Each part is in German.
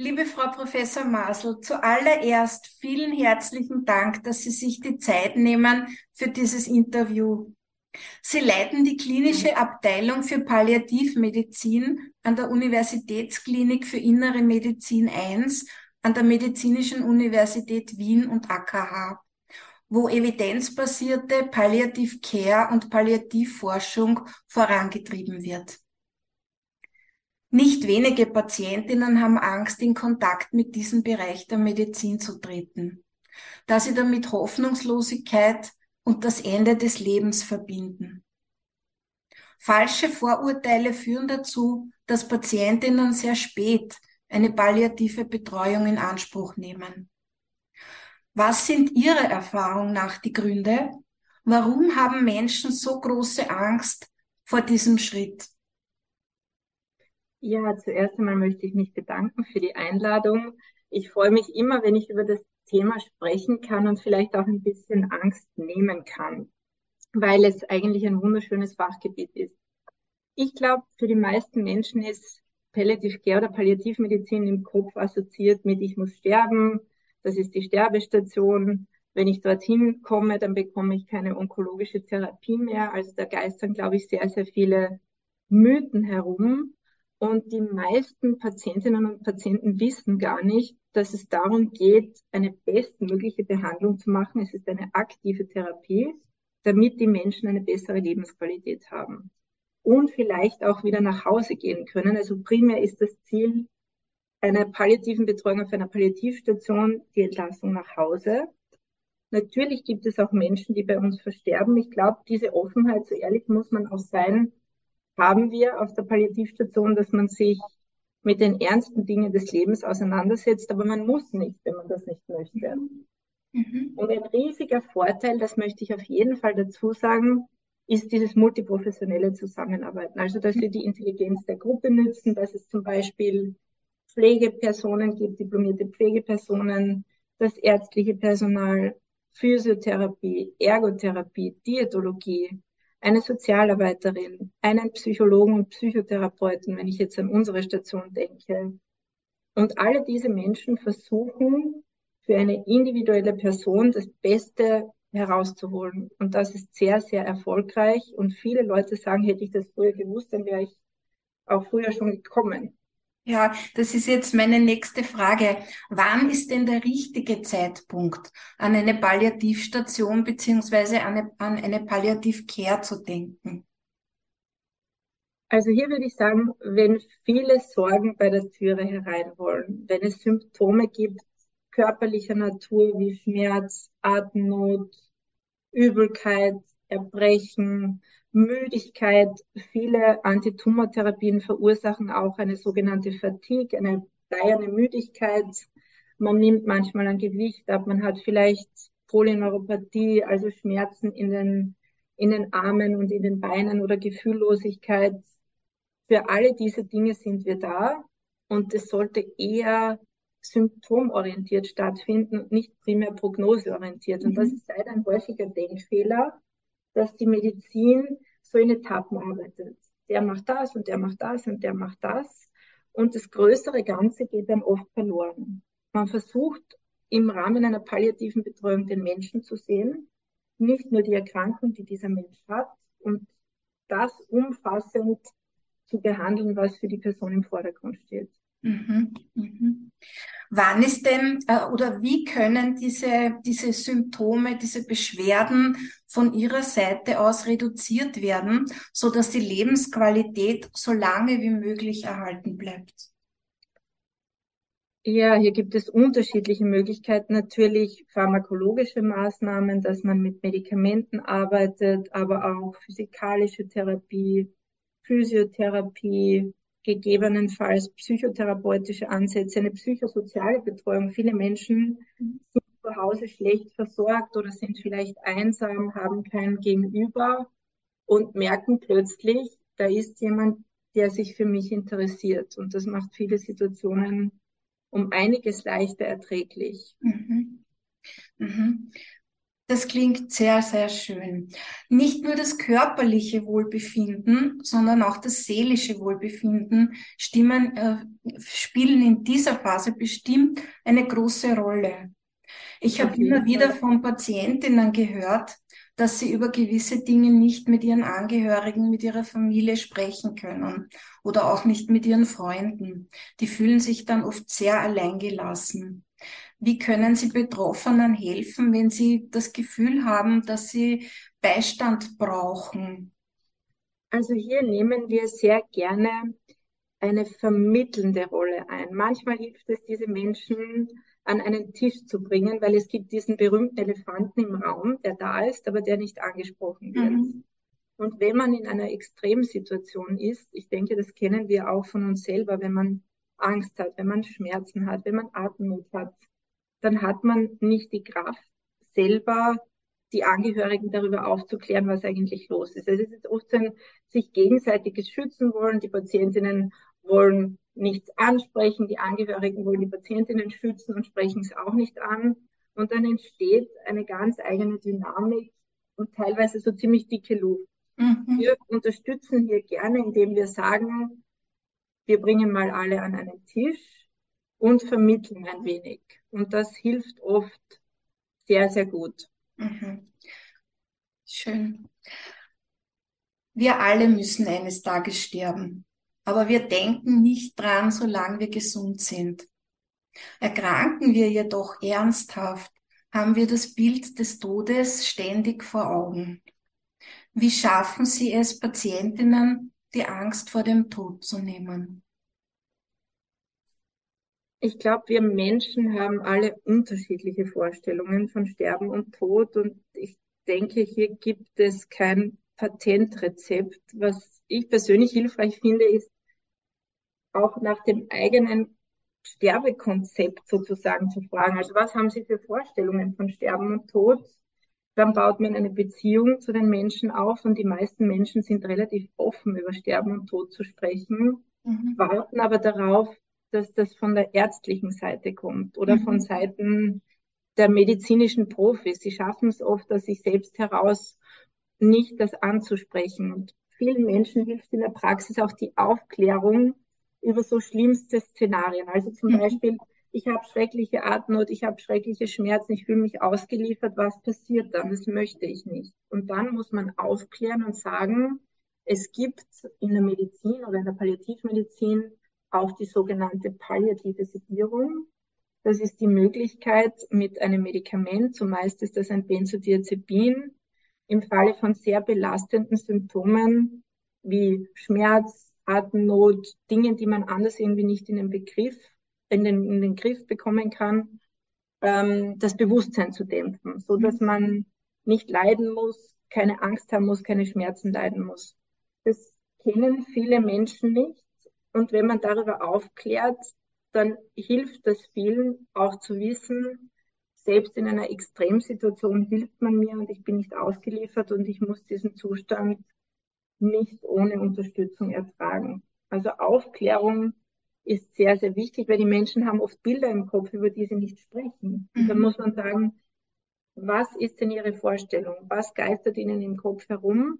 Liebe Frau Professor Masel, zuallererst vielen herzlichen Dank, dass Sie sich die Zeit nehmen für dieses Interview. Sie leiten die klinische Abteilung für Palliativmedizin an der Universitätsklinik für Innere Medizin I an der Medizinischen Universität Wien und AKH, wo evidenzbasierte Palliative Care und Palliativforschung vorangetrieben wird. Nicht wenige Patientinnen haben Angst, in Kontakt mit diesem Bereich der Medizin zu treten, da sie damit Hoffnungslosigkeit und das Ende des Lebens verbinden. Falsche Vorurteile führen dazu, dass Patientinnen sehr spät eine palliative Betreuung in Anspruch nehmen. Was sind Ihrer Erfahrung nach die Gründe? Warum haben Menschen so große Angst vor diesem Schritt? Ja, zuerst einmal möchte ich mich bedanken für die Einladung. Ich freue mich immer, wenn ich über das Thema sprechen kann und vielleicht auch ein bisschen Angst nehmen kann, weil es eigentlich ein wunderschönes Fachgebiet ist. Ich glaube, für die meisten Menschen ist Palliative Care oder Palliativmedizin im Kopf assoziiert mit ich muss sterben, das ist die Sterbestation. Wenn ich dorthin komme, dann bekomme ich keine onkologische Therapie mehr. Also da geistern, glaube ich, sehr, sehr viele Mythen herum. Und die meisten Patientinnen und Patienten wissen gar nicht, dass es darum geht, eine bestmögliche Behandlung zu machen. Es ist eine aktive Therapie, damit die Menschen eine bessere Lebensqualität haben und vielleicht auch wieder nach Hause gehen können. Also primär ist das Ziel einer palliativen Betreuung auf einer Palliativstation die Entlassung nach Hause. Natürlich gibt es auch Menschen, die bei uns versterben. Ich glaube, diese Offenheit, so ehrlich muss man auch sein, haben wir auf der Palliativstation, dass man sich mit den ernsten Dingen des Lebens auseinandersetzt, aber man muss nicht, wenn man das nicht möchte. Mhm. Und ein riesiger Vorteil, das möchte ich auf jeden Fall dazu sagen, ist dieses multiprofessionelle Zusammenarbeiten. Also, dass wir die Intelligenz der Gruppe nützen, dass es zum Beispiel Pflegepersonen gibt, diplomierte Pflegepersonen, das ärztliche Personal, Physiotherapie, Ergotherapie, Diätologie, eine Sozialarbeiterin, einen Psychologen und Psychotherapeuten, wenn ich jetzt an unsere Station denke. Und alle diese Menschen versuchen, für eine individuelle Person das Beste herauszuholen. Und das ist sehr, sehr erfolgreich. Und viele Leute sagen, hätte ich das früher gewusst, dann wäre ich auch früher schon gekommen. Ja, das ist jetzt meine nächste Frage. Wann ist denn der richtige Zeitpunkt, an eine Palliativstation beziehungsweise an eine, eine Palliativcare zu denken? Also hier würde ich sagen, wenn viele Sorgen bei der Türe herein wollen, wenn es Symptome gibt körperlicher Natur wie Schmerz, Atemnot, Übelkeit, Erbrechen, Müdigkeit. Viele Antitumortherapien verursachen auch eine sogenannte Fatigue, eine bleierne Müdigkeit. Man nimmt manchmal ein Gewicht ab, man hat vielleicht Polyneuropathie, also Schmerzen in den, in den Armen und in den Beinen oder Gefühllosigkeit. Für alle diese Dinge sind wir da und es sollte eher symptomorientiert stattfinden und nicht primär prognoseorientiert. Und das mhm. ist leider ein häufiger Denkfehler, dass die Medizin so in Etappen arbeitet. Der macht das und der macht das und der macht das. Und das größere Ganze geht dann oft verloren. Man versucht im Rahmen einer palliativen Betreuung den Menschen zu sehen, nicht nur die Erkrankung, die dieser Mensch hat und das umfassend zu behandeln, was für die Person im Vordergrund steht. Mhm, mhm. Wann ist denn äh, oder wie können diese, diese Symptome, diese Beschwerden von Ihrer Seite aus reduziert werden, so dass die Lebensqualität so lange wie möglich erhalten bleibt? Ja, hier gibt es unterschiedliche Möglichkeiten. Natürlich pharmakologische Maßnahmen, dass man mit Medikamenten arbeitet, aber auch physikalische Therapie, Physiotherapie, gegebenenfalls psychotherapeutische Ansätze, eine psychosoziale Betreuung. Viele Menschen sind zu Hause schlecht versorgt oder sind vielleicht einsam, haben kein Gegenüber und merken plötzlich, da ist jemand, der sich für mich interessiert. Und das macht viele Situationen um einiges leichter erträglich. Mhm. Mhm. Das klingt sehr, sehr schön. Nicht nur das körperliche Wohlbefinden, sondern auch das seelische Wohlbefinden stimmen, äh, spielen in dieser Phase bestimmt eine große Rolle. Ich habe immer wieder von Patientinnen gehört, dass sie über gewisse Dinge nicht mit ihren Angehörigen, mit ihrer Familie sprechen können oder auch nicht mit ihren Freunden. Die fühlen sich dann oft sehr alleingelassen. Wie können Sie Betroffenen helfen, wenn sie das Gefühl haben, dass sie Beistand brauchen? Also hier nehmen wir sehr gerne eine vermittelnde Rolle ein. Manchmal hilft es, diese Menschen an einen Tisch zu bringen, weil es gibt diesen berühmten Elefanten im Raum, der da ist, aber der nicht angesprochen wird. Mhm. Und wenn man in einer Extremsituation ist, ich denke, das kennen wir auch von uns selber, wenn man Angst hat, wenn man Schmerzen hat, wenn man Atemnot hat, dann hat man nicht die Kraft, selber die Angehörigen darüber aufzuklären, was eigentlich los ist. Es ist oft ein sich gegenseitiges Schützen wollen. Die Patientinnen wollen nichts ansprechen, die Angehörigen wollen die Patientinnen schützen und sprechen es auch nicht an. Und dann entsteht eine ganz eigene Dynamik und teilweise so ziemlich dicke Luft. Mhm. Wir unterstützen hier gerne, indem wir sagen, wir bringen mal alle an einen Tisch und vermitteln ein wenig. Und das hilft oft sehr, sehr gut. Mhm. Schön. Wir alle müssen eines Tages sterben aber wir denken nicht dran, solange wir gesund sind. Erkranken wir jedoch ernsthaft, haben wir das Bild des Todes ständig vor Augen. Wie schaffen Sie es, Patientinnen die Angst vor dem Tod zu nehmen? Ich glaube, wir Menschen haben alle unterschiedliche Vorstellungen von Sterben und Tod und ich denke, hier gibt es kein Patentrezept. Was ich persönlich hilfreich finde, ist auch nach dem eigenen Sterbekonzept sozusagen zu fragen. Also was haben Sie für Vorstellungen von Sterben und Tod? Dann baut man eine Beziehung zu den Menschen auf und die meisten Menschen sind relativ offen über Sterben und Tod zu sprechen, mhm. warten aber darauf, dass das von der ärztlichen Seite kommt oder mhm. von Seiten der medizinischen Profis. Sie schaffen es oft, aus sich selbst heraus nicht das anzusprechen. Und vielen Menschen hilft in der Praxis auch die Aufklärung über so schlimmste Szenarien. Also zum mhm. Beispiel, ich habe schreckliche Atemnot, ich habe schreckliche Schmerzen, ich fühle mich ausgeliefert, was passiert dann? Das möchte ich nicht. Und dann muss man aufklären und sagen, es gibt in der Medizin oder in der Palliativmedizin auch die sogenannte palliative Sedierung. Das ist die Möglichkeit mit einem Medikament, zumeist ist das ein Benzodiazepin, im Falle von sehr belastenden Symptomen wie Schmerz, Atemnot, Dinge, die man anders irgendwie nicht in den Begriff, in den, in den Griff bekommen kann, ähm, das Bewusstsein zu dämpfen, so dass mhm. man nicht leiden muss, keine Angst haben muss, keine Schmerzen leiden muss. Das kennen viele Menschen nicht. Und wenn man darüber aufklärt, dann hilft das vielen auch zu wissen, selbst in einer Extremsituation hilft man mir und ich bin nicht ausgeliefert und ich muss diesen Zustand nicht ohne Unterstützung ertragen. Also Aufklärung ist sehr, sehr wichtig, weil die Menschen haben oft Bilder im Kopf, über die sie nicht sprechen. Und dann mhm. muss man sagen, was ist denn Ihre Vorstellung? Was geistert Ihnen im Kopf herum?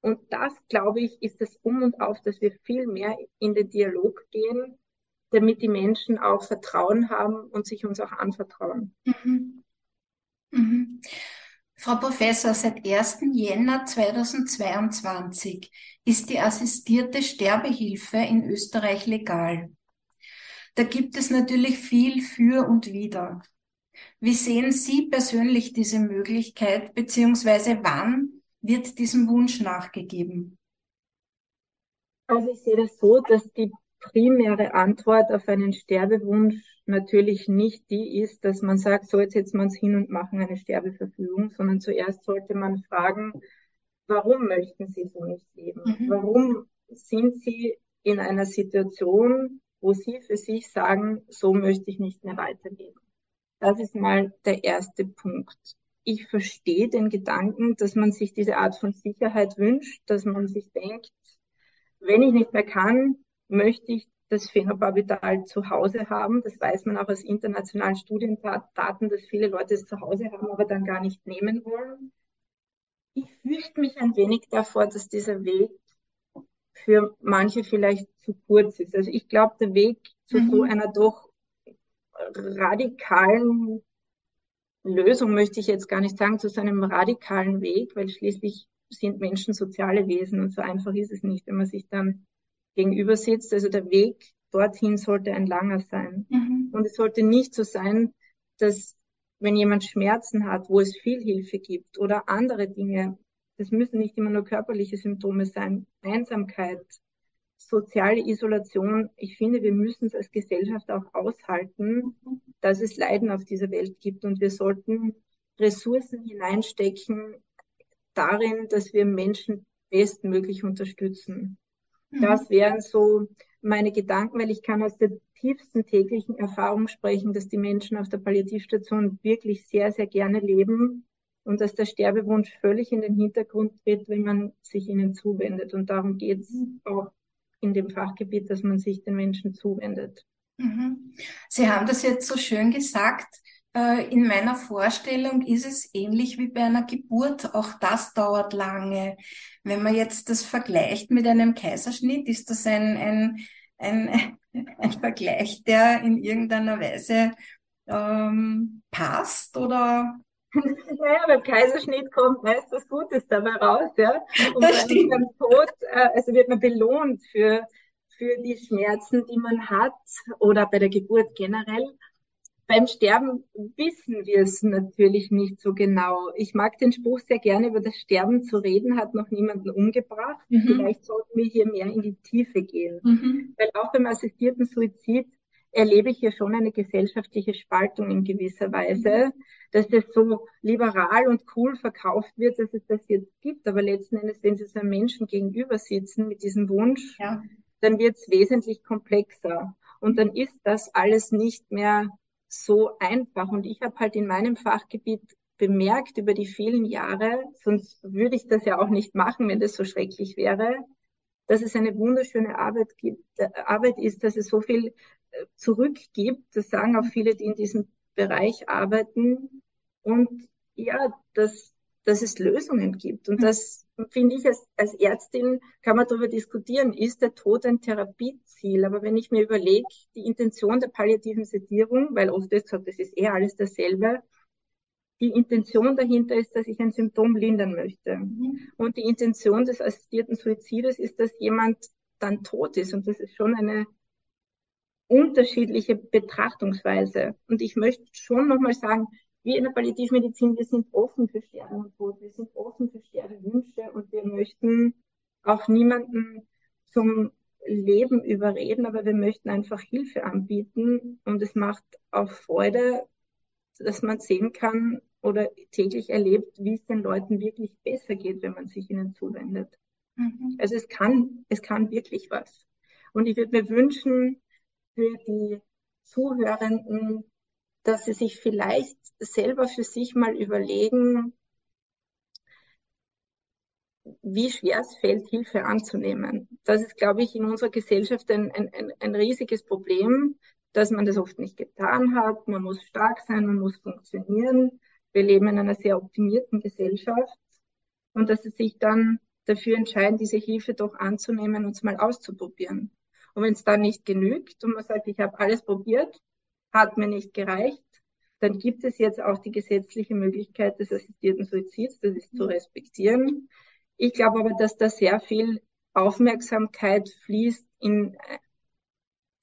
Und das, glaube ich, ist das Um und Auf, dass wir viel mehr in den Dialog gehen, damit die Menschen auch Vertrauen haben und sich uns auch anvertrauen. Mhm. Mhm. Frau Professor, seit 1. Jänner 2022 ist die assistierte Sterbehilfe in Österreich legal. Da gibt es natürlich viel für und wider. Wie sehen Sie persönlich diese Möglichkeit, beziehungsweise wann wird diesem Wunsch nachgegeben? Also ich sehe das so, dass die primäre Antwort auf einen Sterbewunsch natürlich nicht die ist, dass man sagt, so jetzt setzen wir uns hin und machen eine Sterbeverfügung, sondern zuerst sollte man fragen, warum möchten Sie so nicht leben? Mhm. Warum sind Sie in einer Situation, wo Sie für sich sagen, so möchte ich nicht mehr weiterleben? Das ist mal der erste Punkt. Ich verstehe den Gedanken, dass man sich diese Art von Sicherheit wünscht, dass man sich denkt, wenn ich nicht mehr kann, möchte ich das Phenobarbital zu Hause haben. Das weiß man auch aus internationalen Studiendaten, dass viele Leute es zu Hause haben, aber dann gar nicht nehmen wollen. Ich fürchte mich ein wenig davor, dass dieser Weg für manche vielleicht zu kurz ist. Also ich glaube, der Weg zu mhm. so einer doch radikalen Lösung möchte ich jetzt gar nicht sagen, zu so einem radikalen Weg, weil schließlich sind Menschen soziale Wesen und so einfach ist es nicht, wenn man sich dann gegenüber sitzt. Also der Weg dorthin sollte ein langer sein. Mhm. Und es sollte nicht so sein, dass wenn jemand Schmerzen hat, wo es viel Hilfe gibt oder andere Dinge, das müssen nicht immer nur körperliche Symptome sein, Einsamkeit, soziale Isolation. Ich finde, wir müssen es als Gesellschaft auch aushalten, dass es Leiden auf dieser Welt gibt und wir sollten Ressourcen hineinstecken darin, dass wir Menschen bestmöglich unterstützen. Mhm. Das wären so meine Gedanken, weil ich kann aus der tiefsten täglichen Erfahrung sprechen, dass die Menschen auf der Palliativstation wirklich sehr, sehr gerne leben und dass der Sterbewunsch völlig in den Hintergrund tritt, wenn man sich ihnen zuwendet. Und darum geht es mhm. auch in dem Fachgebiet, dass man sich den Menschen zuwendet. Mhm. Sie haben das jetzt so schön gesagt. Äh, in meiner Vorstellung ist es ähnlich wie bei einer Geburt. Auch das dauert lange. Wenn man jetzt das vergleicht mit einem Kaiserschnitt, ist das ein, ein, ein, ein Vergleich, der in irgendeiner Weise ähm, passt oder naja, beim Kaiserschnitt kommt meist was Gutes dabei raus, ja. Und das stimmt. beim Tod, äh, also wird man belohnt für, für die Schmerzen, die man hat oder bei der Geburt generell. Beim Sterben wissen wir es natürlich nicht so genau. Ich mag den Spruch sehr gerne, über das Sterben zu reden, hat noch niemanden umgebracht. Mhm. Vielleicht sollten wir hier mehr in die Tiefe gehen. Mhm. Weil auch beim assistierten Suizid erlebe ich hier schon eine gesellschaftliche Spaltung in gewisser Weise, dass das so liberal und cool verkauft wird, dass es das jetzt gibt. Aber letzten Endes, wenn Sie so einem Menschen gegenüber sitzen mit diesem Wunsch, ja. dann wird es wesentlich komplexer. Und dann ist das alles nicht mehr so einfach. Und ich habe halt in meinem Fachgebiet bemerkt über die vielen Jahre, sonst würde ich das ja auch nicht machen, wenn das so schrecklich wäre, dass es eine wunderschöne Arbeit gibt, Arbeit ist, dass es so viel äh, zurückgibt. Das sagen auch viele, die in diesem Bereich arbeiten. Und ja, dass, dass es Lösungen gibt. Und das finde ich als, als Ärztin, kann man darüber diskutieren, ist der Tod ein Therapieziel? Aber wenn ich mir überlege, die Intention der palliativen Sedierung, weil oft ist gesagt, das ist eh alles dasselbe, die Intention dahinter ist, dass ich ein Symptom lindern möchte. Mhm. Und die Intention des assistierten Suizides ist, dass jemand dann tot ist. Und das ist schon eine unterschiedliche Betrachtungsweise. Und ich möchte schon nochmal sagen, wir in der Palliativmedizin, wir sind offen für Sterben und Tod, wir sind offen für Sterbewünsche und wir möchten auch niemanden zum Leben überreden, aber wir möchten einfach Hilfe anbieten und es macht auch Freude, dass man sehen kann oder täglich erlebt, wie es den Leuten wirklich besser geht, wenn man sich ihnen zuwendet. Mhm. Also es kann, es kann wirklich was. Und ich würde mir wünschen, für die Zuhörenden, dass sie sich vielleicht selber für sich mal überlegen, wie schwer es fällt, Hilfe anzunehmen. Das ist, glaube ich, in unserer Gesellschaft ein, ein, ein riesiges Problem, dass man das oft nicht getan hat. Man muss stark sein, man muss funktionieren. Wir leben in einer sehr optimierten Gesellschaft und dass sie sich dann dafür entscheiden, diese Hilfe doch anzunehmen und es mal auszuprobieren. Und wenn es dann nicht genügt und man sagt, ich habe alles probiert, hat mir nicht gereicht, dann gibt es jetzt auch die gesetzliche Möglichkeit des assistierten Suizids, das ist zu respektieren. Ich glaube aber, dass da sehr viel Aufmerksamkeit fließt in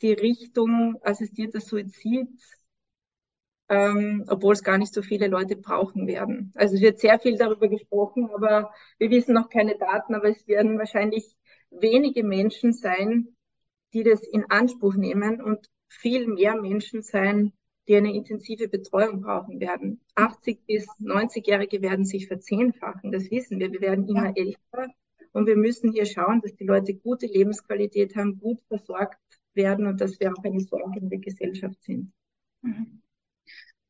die Richtung assistierter Suizid, ähm, obwohl es gar nicht so viele Leute brauchen werden. Also es wird sehr viel darüber gesprochen, aber wir wissen noch keine Daten, aber es werden wahrscheinlich wenige Menschen sein, die das in Anspruch nehmen und viel mehr Menschen sein, die eine intensive Betreuung brauchen werden. 80 bis 90-Jährige werden sich verzehnfachen, das wissen wir. Wir werden immer älter und wir müssen hier schauen, dass die Leute gute Lebensqualität haben, gut versorgt werden und dass wir auch eine sorgende Gesellschaft sind. Mhm.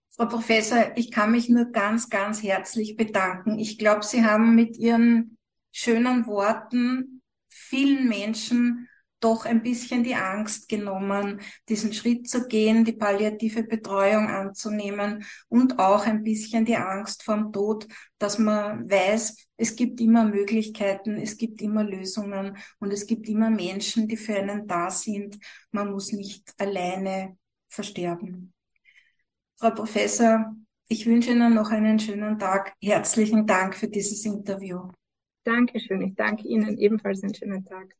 Frau Professor, ich kann mich nur ganz, ganz herzlich bedanken. Ich glaube, Sie haben mit Ihren schönen Worten vielen Menschen doch ein bisschen die Angst genommen, diesen Schritt zu gehen, die palliative Betreuung anzunehmen und auch ein bisschen die Angst vorm Tod, dass man weiß, es gibt immer Möglichkeiten, es gibt immer Lösungen und es gibt immer Menschen, die für einen da sind. Man muss nicht alleine versterben. Frau Professor, ich wünsche Ihnen noch einen schönen Tag. Herzlichen Dank für dieses Interview. Dankeschön. Ich danke Ihnen ebenfalls einen schönen Tag.